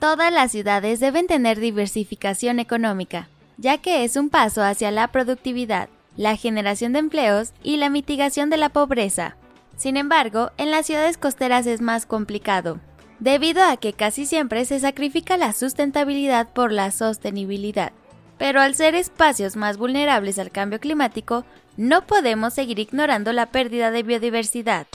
Todas las ciudades deben tener diversificación económica, ya que es un paso hacia la productividad, la generación de empleos y la mitigación de la pobreza. Sin embargo, en las ciudades costeras es más complicado, debido a que casi siempre se sacrifica la sustentabilidad por la sostenibilidad. Pero al ser espacios más vulnerables al cambio climático, no podemos seguir ignorando la pérdida de biodiversidad.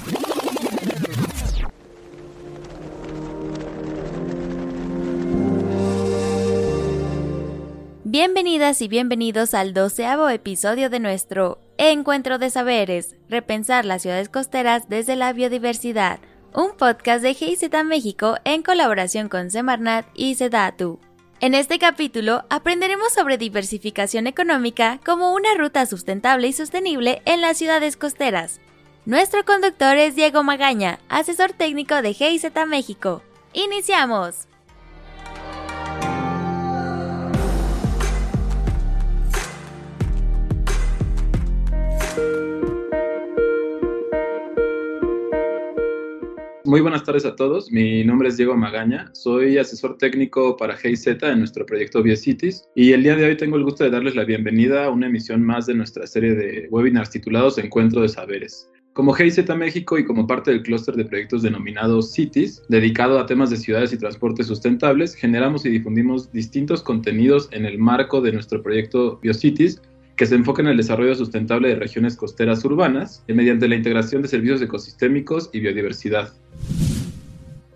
Bienvenidas y bienvenidos al doceavo episodio de nuestro Encuentro de Saberes, repensar las ciudades costeras desde la biodiversidad, un podcast de GIZ México en colaboración con Semarnat y Sedatu. En este capítulo aprenderemos sobre diversificación económica como una ruta sustentable y sostenible en las ciudades costeras. Nuestro conductor es Diego Magaña, asesor técnico de GIZ México. ¡Iniciamos! Muy buenas tardes a todos. Mi nombre es Diego Magaña. Soy asesor técnico para GIZ en nuestro proyecto BioCities y el día de hoy tengo el gusto de darles la bienvenida a una emisión más de nuestra serie de webinars titulados Encuentro de Saberes. Como GIZ México y como parte del clúster de proyectos denominados Cities, dedicado a temas de ciudades y transportes sustentables, generamos y difundimos distintos contenidos en el marco de nuestro proyecto BioCities que se enfoca en el desarrollo sustentable de regiones costeras urbanas mediante la integración de servicios ecosistémicos y biodiversidad.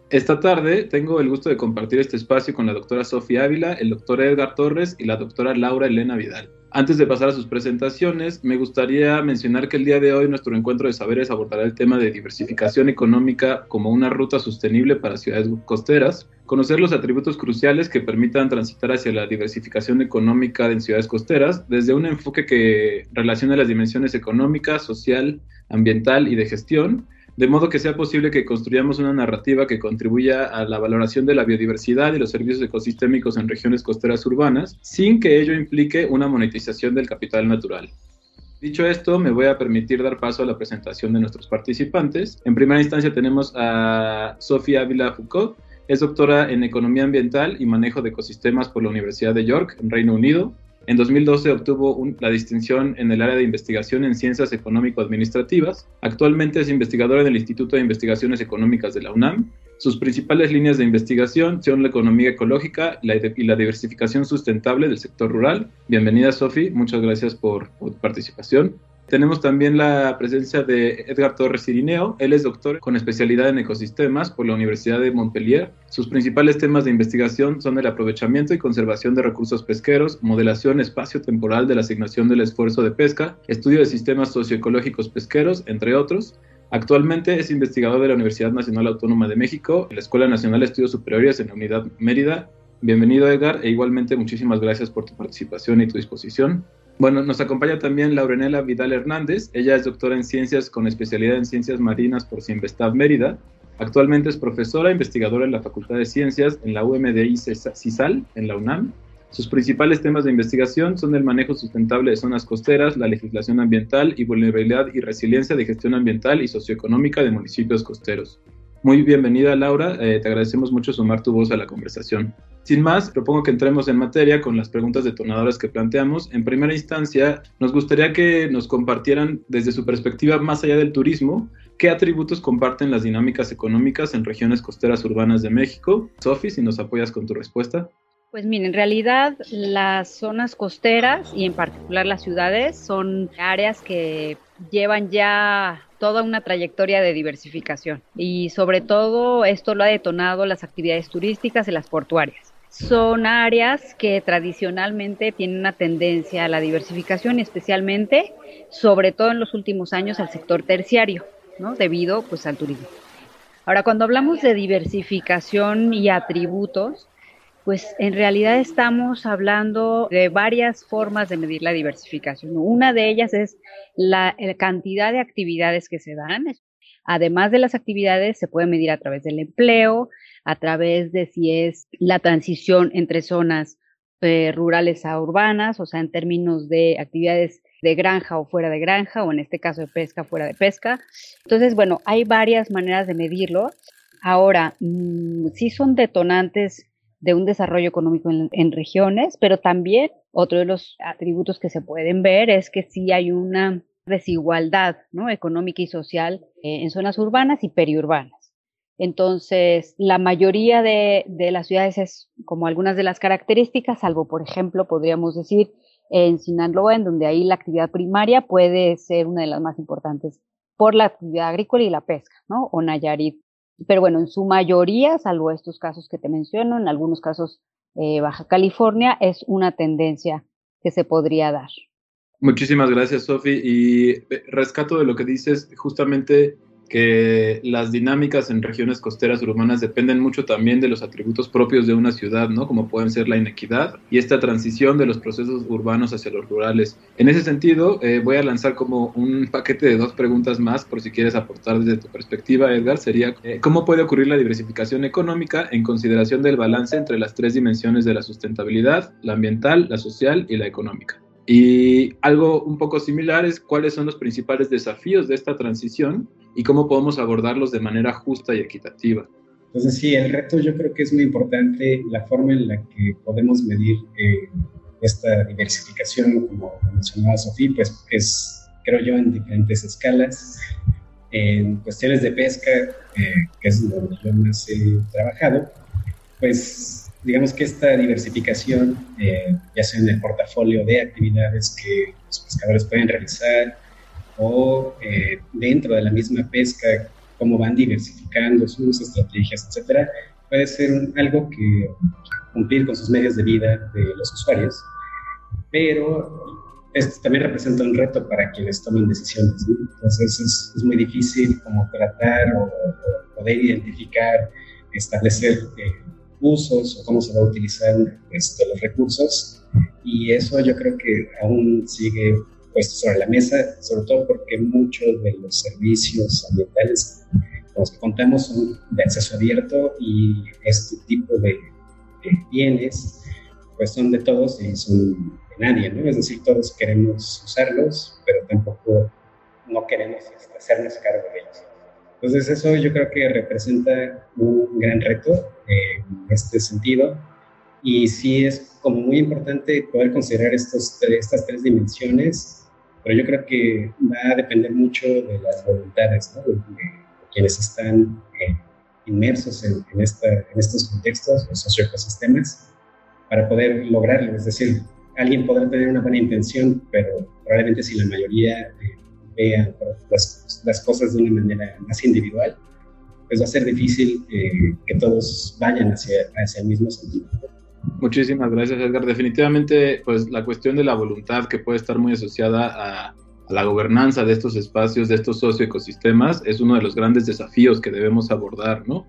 Esta tarde tengo el gusto de compartir este espacio con la doctora Sofía Ávila, el doctor Edgar Torres y la doctora Laura Elena Vidal. Antes de pasar a sus presentaciones, me gustaría mencionar que el día de hoy nuestro encuentro de saberes abordará el tema de diversificación económica como una ruta sostenible para ciudades costeras, conocer los atributos cruciales que permitan transitar hacia la diversificación económica en ciudades costeras desde un enfoque que relacione las dimensiones económica, social, ambiental y de gestión, de modo que sea posible que construyamos una narrativa que contribuya a la valoración de la biodiversidad y los servicios ecosistémicos en regiones costeras urbanas, sin que ello implique una monetización del capital natural. Dicho esto, me voy a permitir dar paso a la presentación de nuestros participantes. En primera instancia tenemos a Sofía Ávila Foucault, es doctora en Economía Ambiental y Manejo de Ecosistemas por la Universidad de York, en Reino Unido. En 2012 obtuvo la distinción en el área de investigación en ciencias económico-administrativas. Actualmente es investigadora en el Instituto de Investigaciones Económicas de la UNAM. Sus principales líneas de investigación son la economía ecológica y la diversificación sustentable del sector rural. Bienvenida, Sofi. Muchas gracias por, por participación. Tenemos también la presencia de Edgar Torres Irineo. Él es doctor con especialidad en ecosistemas por la Universidad de Montpellier. Sus principales temas de investigación son el aprovechamiento y conservación de recursos pesqueros, modelación espacio-temporal de la asignación del esfuerzo de pesca, estudio de sistemas socioecológicos pesqueros, entre otros. Actualmente es investigador de la Universidad Nacional Autónoma de México, la Escuela Nacional de Estudios Superiores en la Unidad Mérida. Bienvenido, Edgar, e igualmente muchísimas gracias por tu participación y tu disposición. Bueno, nos acompaña también Laurenela Vidal Hernández. Ella es doctora en ciencias con especialidad en ciencias marinas por Sinvestav Mérida. Actualmente es profesora e investigadora en la Facultad de Ciencias en la UMDI CISAL, en la UNAM. Sus principales temas de investigación son el manejo sustentable de zonas costeras, la legislación ambiental y vulnerabilidad y resiliencia de gestión ambiental y socioeconómica de municipios costeros. Muy bienvenida Laura, eh, te agradecemos mucho sumar tu voz a la conversación. Sin más, propongo que entremos en materia con las preguntas detonadoras que planteamos. En primera instancia, nos gustaría que nos compartieran desde su perspectiva más allá del turismo, qué atributos comparten las dinámicas económicas en regiones costeras urbanas de México. Sofi, si nos apoyas con tu respuesta. Pues miren, en realidad las zonas costeras y en particular las ciudades son áreas que llevan ya toda una trayectoria de diversificación y sobre todo esto lo ha detonado las actividades turísticas y las portuarias. Son áreas que tradicionalmente tienen una tendencia a la diversificación especialmente, sobre todo en los últimos años, al sector terciario, ¿no? debido pues al turismo. Ahora, cuando hablamos de diversificación y atributos, pues en realidad estamos hablando de varias formas de medir la diversificación. Una de ellas es la, cantidad de actividades que se dan. Además de las actividades, se puede medir a través del empleo, a través de si es la transición entre zonas eh, rurales a urbanas, o sea, en términos de actividades de granja o fuera de granja, o en este caso de pesca fuera de pesca. Entonces, bueno, hay varias maneras de medirlo Ahora, mm, sí son detonantes de un desarrollo económico en, regiones, pero también otro de los atributos que se pueden ver es que sí hay una desigualdad ¿no? económica y social eh, en zonas urbanas y periurbanas. Entonces, la mayoría de, las ciudades es como algunas de las características, salvo, por ejemplo, podríamos decir en Sinaloa, en donde ahí la actividad primaria puede ser una de las más importantes por la actividad agrícola y la pesca, ¿no? O Nayarit. Pero bueno, en su mayoría, salvo estos casos que te menciono, en algunos casos eh, Baja California, es una tendencia que se podría dar. Muchísimas gracias, Sofi. Y eh, rescato de lo que dices, justamente que las dinámicas en regiones costeras urbanas dependen mucho también de los atributos propios de una ciudad, ¿no? Como pueden ser la inequidad y esta transición de los procesos urbanos hacia los rurales. En ese sentido, eh, voy a lanzar como un paquete de dos preguntas más, por si quieres aportar desde tu perspectiva, Edgar, sería, eh, ¿cómo puede ocurrir la diversificación económica en consideración del balance entre las tres dimensiones de la sustentabilidad, la ambiental, la social y la económica? Y algo un poco similar es cuáles son los principales desafíos de esta transición y cómo podemos abordarlos de manera justa y equitativa. Entonces sí, el reto yo creo que es muy importante la forma en la que podemos medir eh, esta diversificación, como mencionaba Sofía, pues es, creo yo, en diferentes escalas. En cuestiones de pesca, eh, que es donde yo más he trabajado, pues digamos que esta diversificación, eh, ya sea en el portafolio de actividades que los pescadores pueden realizar o eh, dentro de la misma pesca, cómo van diversificando sus estrategias, etcétera, puede ser algo que cumplir con sus medios de vida de los usuarios, pero esto también representa un reto para quienes toman decisiones. Entonces es, es, muy difícil como tratar o, poder identificar, establecer eh, usos o cómo se va a utilizar este, los recursos. Y eso yo creo que aún sigue puesto sobre la mesa, sobre todo porque muchos de los servicios ambientales con los que contamos son de acceso abierto y este tipo de, bienes pues son de todos y son de nadie, ¿no? Es decir, todos queremos usarlos, pero tampoco no queremos hacernos cargo de ellos. Entonces eso yo creo que representa un gran reto en este sentido y sí es como muy importante poder considerar estos, estas tres dimensiones, pero yo creo que va a depender mucho de las voluntades ¿no? de, quienes están eh, inmersos en, en, esta, en, estos contextos, los socioecosistemas, para poder lograrlo. Es decir, alguien podrá tener una buena intención, pero probablemente si la mayoría eh, vean las, las, cosas de una manera más individual, pues va a ser difícil eh, que todos vayan hacia, hacia el mismo sentido. Muchísimas gracias, Edgar. Definitivamente, pues la cuestión de la voluntad que puede estar muy asociada a, a la gobernanza de estos espacios, de estos socioecosistemas, es uno de los grandes desafíos que debemos abordar, ¿no?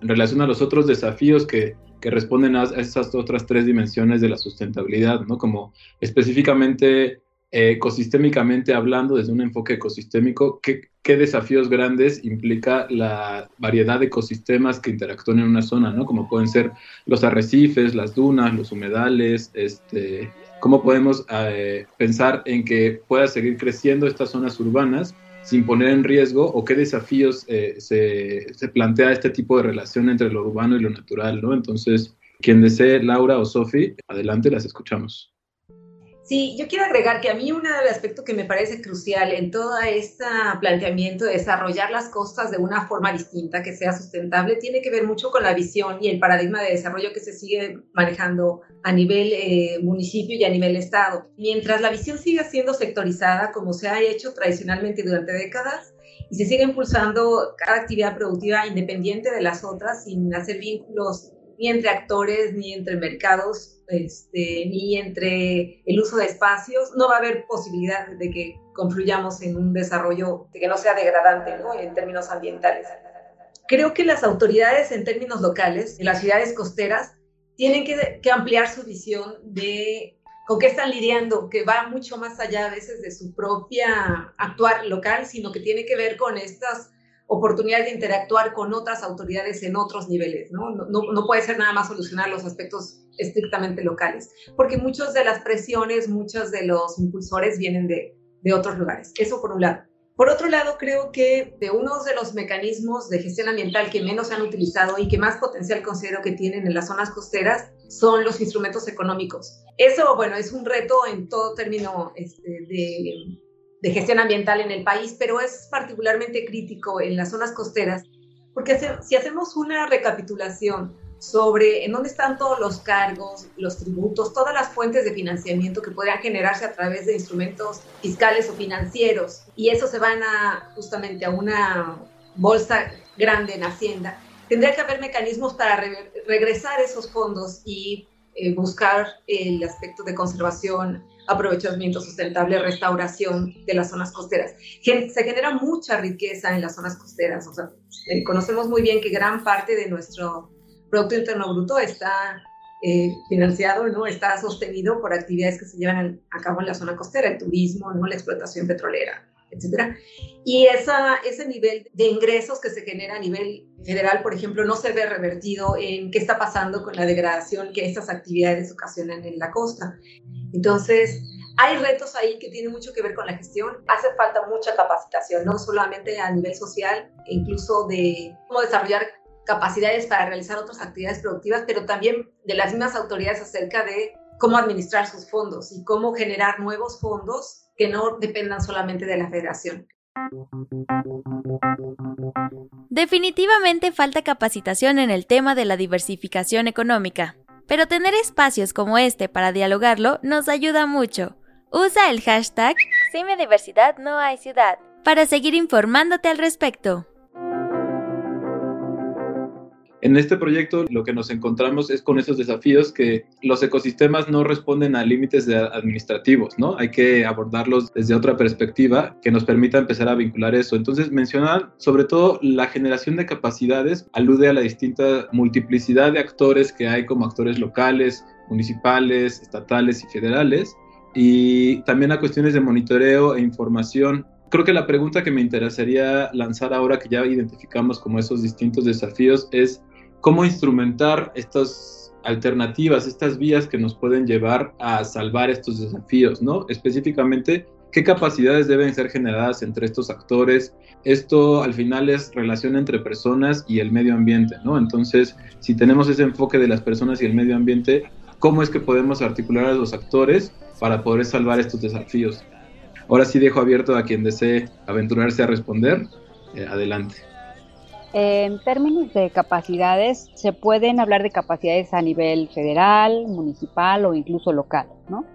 En relación a los otros desafíos que, que responden a estas otras tres dimensiones de la sustentabilidad, ¿no? Como específicamente ecosistémicamente hablando, desde un enfoque ecosistémico, ¿qué, ¿qué, desafíos grandes implica la variedad de ecosistemas que interactúan en una zona, ¿no? Como pueden ser los arrecifes, las dunas, los humedales, este, ¿cómo podemos eh, pensar en que pueda seguir creciendo estas zonas urbanas sin poner en riesgo o qué desafíos eh, se, se, plantea este tipo de relación entre lo urbano y lo natural, ¿no? Entonces, quien desee, Laura o Sofi, adelante, las escuchamos. Sí, yo quiero agregar que a mí un aspecto que me parece crucial en todo este planteamiento de desarrollar las costas de una forma distinta, que sea sustentable, tiene que ver mucho con la visión y el paradigma de desarrollo que se sigue manejando a nivel eh, municipio y a nivel estado. Mientras la visión siga siendo sectorizada, como se ha hecho tradicionalmente durante décadas, y se sigue impulsando cada actividad productiva independiente de las otras, sin hacer vínculos ni entre actores, ni entre mercados, este, ni entre el uso de espacios, no va a haber posibilidad de que confluyamos en un desarrollo que no sea degradante ¿no? en términos ambientales. Creo que las autoridades en términos locales, en las ciudades costeras, tienen que, que ampliar su visión de con qué están lidiando, que va mucho más allá a veces de su propia actuar local, sino que tiene que ver con estas oportunidad de interactuar con otras autoridades en otros niveles, ¿no? No, no puede ser nada más solucionar los aspectos estrictamente locales, porque muchas de las presiones, muchos de los impulsores vienen de, de otros lugares. Eso por un lado. Por otro lado, creo que de uno de los mecanismos de gestión ambiental que menos se han utilizado y que más potencial considero que tienen en las zonas costeras son los instrumentos económicos. Eso, bueno, es un reto en todo término este, de, de, gestión ambiental en el país, pero es particularmente crítico en las zonas costeras, porque si hacemos una recapitulación sobre en dónde están todos los cargos, los tributos, todas las fuentes de financiamiento que podrían generarse a través de instrumentos fiscales o financieros. Y eso se van a justamente a una bolsa grande en Hacienda. Tendría que haber mecanismos para regresar esos fondos y eh, buscar el aspecto de conservación, aprovechamiento sustentable, restauración de las zonas costeras. Se genera mucha riqueza en las zonas costeras. O sea, eh, conocemos muy bien que gran parte de nuestro Producto Interno Bruto está eh, financiado, ¿no? está sostenido por actividades que se llevan a cabo en la zona costera, el turismo, ¿no? la explotación petrolera, etc. Y esa, ese nivel de ingresos que se genera a nivel federal, por ejemplo, no se ve revertido en qué está pasando con la degradación que estas actividades ocasionan en la costa. Entonces, hay retos ahí que tienen mucho que ver con la gestión. Hace falta mucha capacitación, no solamente a nivel social, incluso de cómo desarrollar capacidades para realizar otras actividades productivas, pero también de las mismas autoridades acerca de cómo administrar sus fondos y cómo generar nuevos fondos que no dependan solamente de la federación. Definitivamente falta capacitación en el tema de la diversificación económica, pero tener espacios como este para dialogarlo nos ayuda mucho. Usa el hashtag Sin no hay ciudad para seguir informándote al respecto. En este proyecto lo que nos encontramos es con esos desafíos que los ecosistemas no responden a límites administrativos, ¿no? Hay que abordarlos desde otra perspectiva que nos permita empezar a vincular eso. Entonces, mencionar sobre todo la generación de capacidades alude a la distinta multiplicidad de actores que hay como actores locales, municipales, estatales y federales, y también a cuestiones de monitoreo e información creo que la pregunta que me interesaría lanzar ahora que ya identificamos como esos distintos desafíos es cómo instrumentar estas alternativas, estas vías que nos pueden llevar a salvar estos desafíos, ¿no? Específicamente, qué capacidades deben ser generadas entre estos actores. Esto al final es relación entre personas y el medio ambiente, ¿no? Entonces, si tenemos ese enfoque de las personas y el medio ambiente, ¿cómo es que podemos articular a los actores para poder salvar estos desafíos? Ahora sí dejo abierto a quien desee aventurarse a responder. Eh, adelante. En términos de capacidades, se pueden hablar de capacidades a nivel federal, municipal o incluso local, ¿no?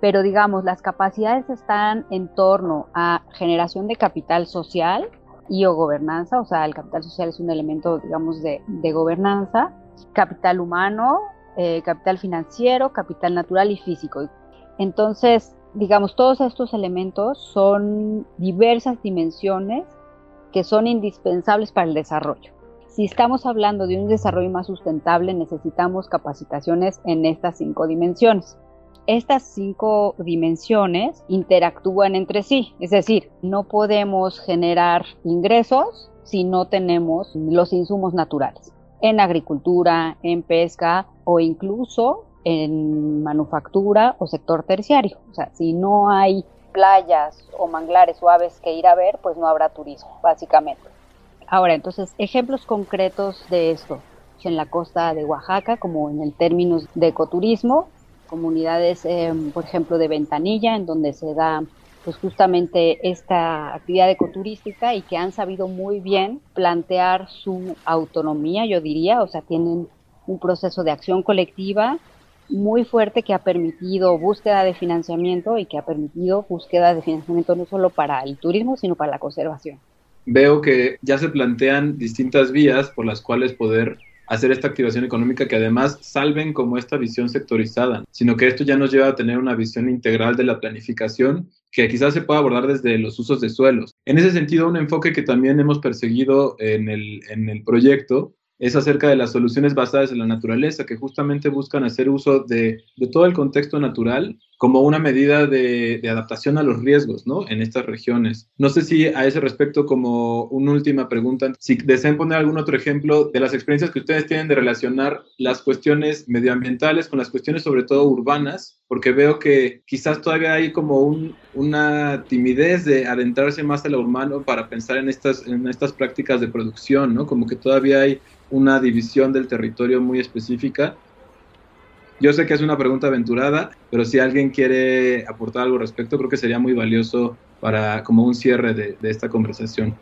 Pero digamos, las capacidades están en torno a generación de capital social y o gobernanza, o sea, el capital social es un elemento, digamos, de, gobernanza, capital humano, eh, capital financiero, capital natural y físico. Entonces, digamos, todos estos elementos son diversas dimensiones que son indispensables para el desarrollo. Si estamos hablando de un desarrollo más sustentable, necesitamos capacitaciones en estas cinco dimensiones. Estas cinco dimensiones interactúan entre sí, es decir, no podemos generar ingresos si no tenemos los insumos naturales en agricultura, en pesca o incluso en manufactura o sector terciario. O sea, si no hay playas o manglares suaves que ir a ver, pues no habrá turismo, básicamente. Ahora, entonces, ejemplos concretos de esto. En la costa de Oaxaca, como en el términos de ecoturismo, comunidades, em, por ejemplo, de Ventanilla, en donde se da pues justamente esta actividad ecoturística y que han sabido muy bien plantear su autonomía, yo diría, o sea, tienen un proceso de acción colectiva muy fuerte que ha permitido búsqueda de financiamiento y que ha permitido búsqueda de financiamiento no solo para el turismo, sino para la conservación. Veo que ya se plantean distintas vías por las cuales poder hacer esta activación económica que además salven como esta visión sectorizada, sino que esto ya nos lleva a tener una visión integral de la planificación que quizás se pueda abordar desde los usos de suelos. En ese sentido, un enfoque que también hemos perseguido en el, en el proyecto es acerca de las soluciones basadas en la naturaleza, que justamente buscan hacer uso de, todo el contexto natural como una medida de, adaptación a los riesgos, ¿no? En estas regiones. No sé si a ese respecto, como una última pregunta, si desean poner algún otro ejemplo de las experiencias que ustedes tienen de relacionar las cuestiones medioambientales con las cuestiones sobre todo urbanas, porque veo que quizás todavía hay como una timidez de adentrarse más a lo urbano para pensar en estas, en estas prácticas de producción, ¿no? Como que todavía hay una división del territorio muy específica yo sé que es una pregunta aventurada, pero si alguien quiere aportar algo al respecto, creo que sería muy valioso para como un cierre de, esta conversación.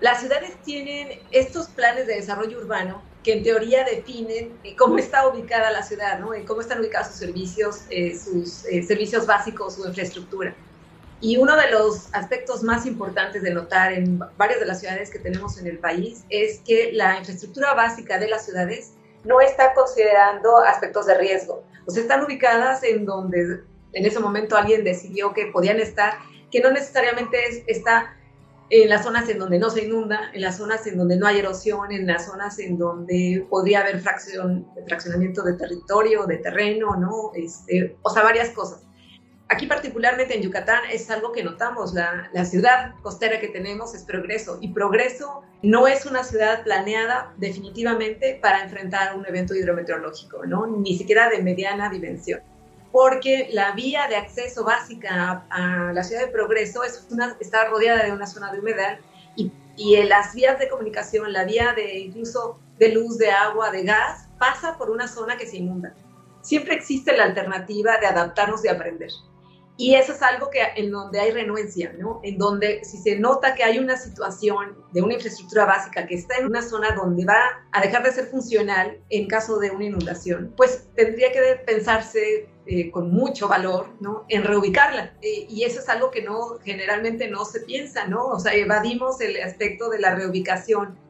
Las ciudades tienen estos planes de desarrollo urbano que en teoría definen cómo está ubicada la ciudad, ¿no? cómo están ubicados sus servicios, eh, sus eh, servicios básicos, su infraestructura. Y uno de los aspectos más importantes de notar en varias de las ciudades que tenemos en el país es que la infraestructura básica de las ciudades no está considerando aspectos de riesgo. O sea, están ubicadas en donde en ese momento alguien decidió que podían estar, que no necesariamente está en las zonas en donde no se inunda, en las zonas en donde no hay erosión, en las zonas en donde podría haber fracción, fraccionamiento de territorio, de terreno, ¿no? Este, o sea, varias cosas. Aquí particularmente en Yucatán es algo que notamos, la, la, ciudad costera que tenemos es Progreso y Progreso no es una ciudad planeada definitivamente para enfrentar un evento hidrometeorológico, ¿no? ni siquiera de mediana dimensión, porque la vía de acceso básica a, la ciudad de Progreso está rodeada de una zona de humedal y, y en las vías de comunicación, la vía de incluso de luz, de agua, de gas, pasa por una zona que se inunda. Siempre existe la alternativa de adaptarnos y aprender. Y eso es algo que en donde hay renuencia, ¿no? En donde si se nota que hay una situación de una infraestructura básica que está en una zona donde va a dejar de ser funcional en caso de una inundación, pues tendría que pensarse eh, con mucho valor, ¿no? En reubicarla. Y eso es algo que no, generalmente no se piensa, ¿no? O sea, evadimos el aspecto de la reubicación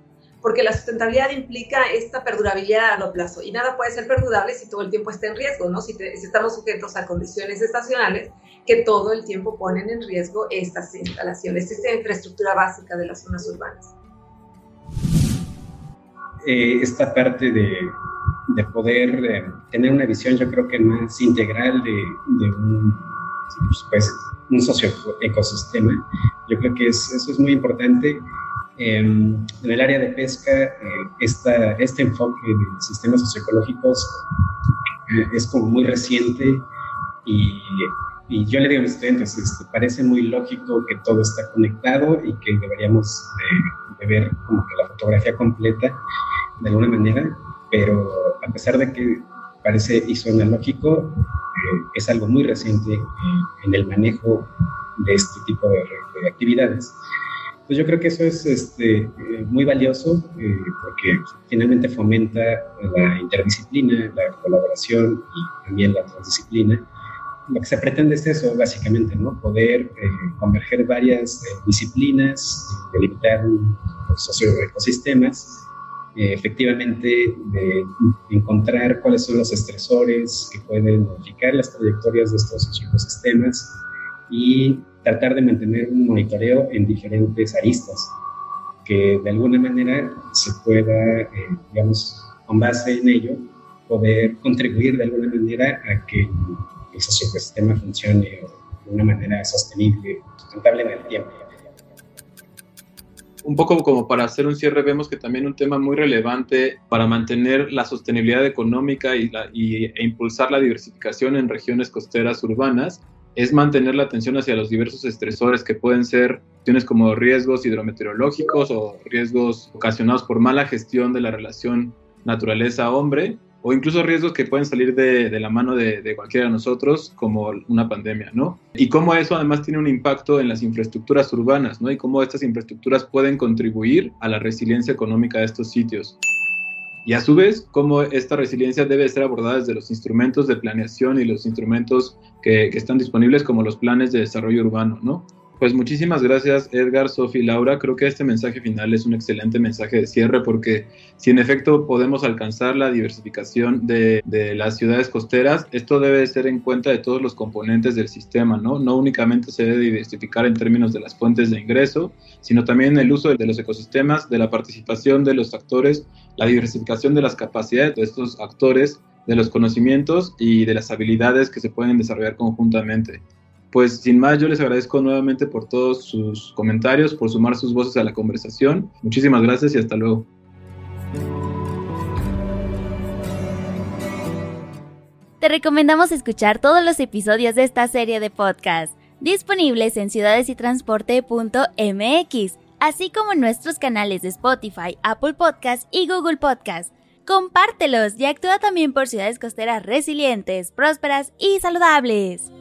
porque la sustentabilidad implica esta perdurabilidad a largo plazo y nada puede ser perdurable si todo el tiempo está en riesgo, ¿no? Si, estamos sujetos a condiciones estacionales que todo el tiempo ponen en riesgo estas instalaciones, esta infraestructura básica de las zonas urbanas. Eh, esta parte de, de poder eh, tener una visión, yo creo que más integral de, un, pues, un socioecosistema, yo creo que es, eso es muy importante en el área de pesca, eh, este enfoque de sistemas socioecológicos eh, es como muy reciente y, y, yo le digo a mis estudiantes, este, parece muy lógico que todo está conectado y que deberíamos de, ver como que la fotografía completa de alguna manera, pero a pesar de que parece y suena lógico, eh, es algo muy reciente en el manejo de este tipo de, de actividades. Pues yo creo que eso es este, eh, muy valioso eh, porque finalmente fomenta la interdisciplina, la colaboración y también la transdisciplina. Lo que se pretende es eso, básicamente, ¿no? Poder eh, converger varias disciplinas, delimitar socioecosistemas, efectivamente de encontrar cuáles son los estresores que pueden modificar las trayectorias de estos socioecosistemas y tratar de mantener un monitoreo en diferentes aristas, que de alguna manera se pueda, eh, digamos, con base en ello, poder contribuir de alguna manera a que el sistema funcione de una manera sostenible, sustentable en el tiempo. Un poco como para hacer un cierre, vemos que también un tema muy relevante para mantener la sostenibilidad económica y e impulsar la diversificación en regiones costeras urbanas es mantener la atención hacia los diversos estresores que pueden ser cuestiones como riesgos hidrometeorológicos o riesgos ocasionados por mala gestión de la relación naturaleza-hombre o incluso riesgos que pueden salir de, la mano de, de, cualquiera de nosotros, como una pandemia, ¿no? Y cómo eso además tiene un impacto en las infraestructuras urbanas, ¿no? Y cómo estas infraestructuras pueden contribuir a la resiliencia económica de estos sitios y a su vez cómo esta resiliencia debe ser abordada desde los instrumentos de planeación y los instrumentos que, que están disponibles como los planes de desarrollo urbano, ¿no? Pues muchísimas gracias Edgar, Sofi, Laura. Creo que este mensaje final es un excelente mensaje de cierre porque si en efecto podemos alcanzar la diversificación de, de, las ciudades costeras, esto debe ser en cuenta de todos los componentes del sistema, ¿no? No únicamente se debe diversificar en términos de las fuentes de ingreso, sino también el uso de los ecosistemas, de la participación de los actores, la diversificación de las capacidades de estos actores de los conocimientos y de las habilidades que se pueden desarrollar conjuntamente. Pues sin más, yo les agradezco nuevamente por todos sus comentarios, por sumar sus voces a la conversación. Muchísimas gracias y hasta luego. Te recomendamos escuchar todos los episodios de esta serie de podcast, disponibles en ciudadesytransporte.mx, así como en nuestros canales de Spotify, Apple Podcast y Google Podcast. Compártelos y actúa también por ciudades costeras resilientes, prósperas y saludables.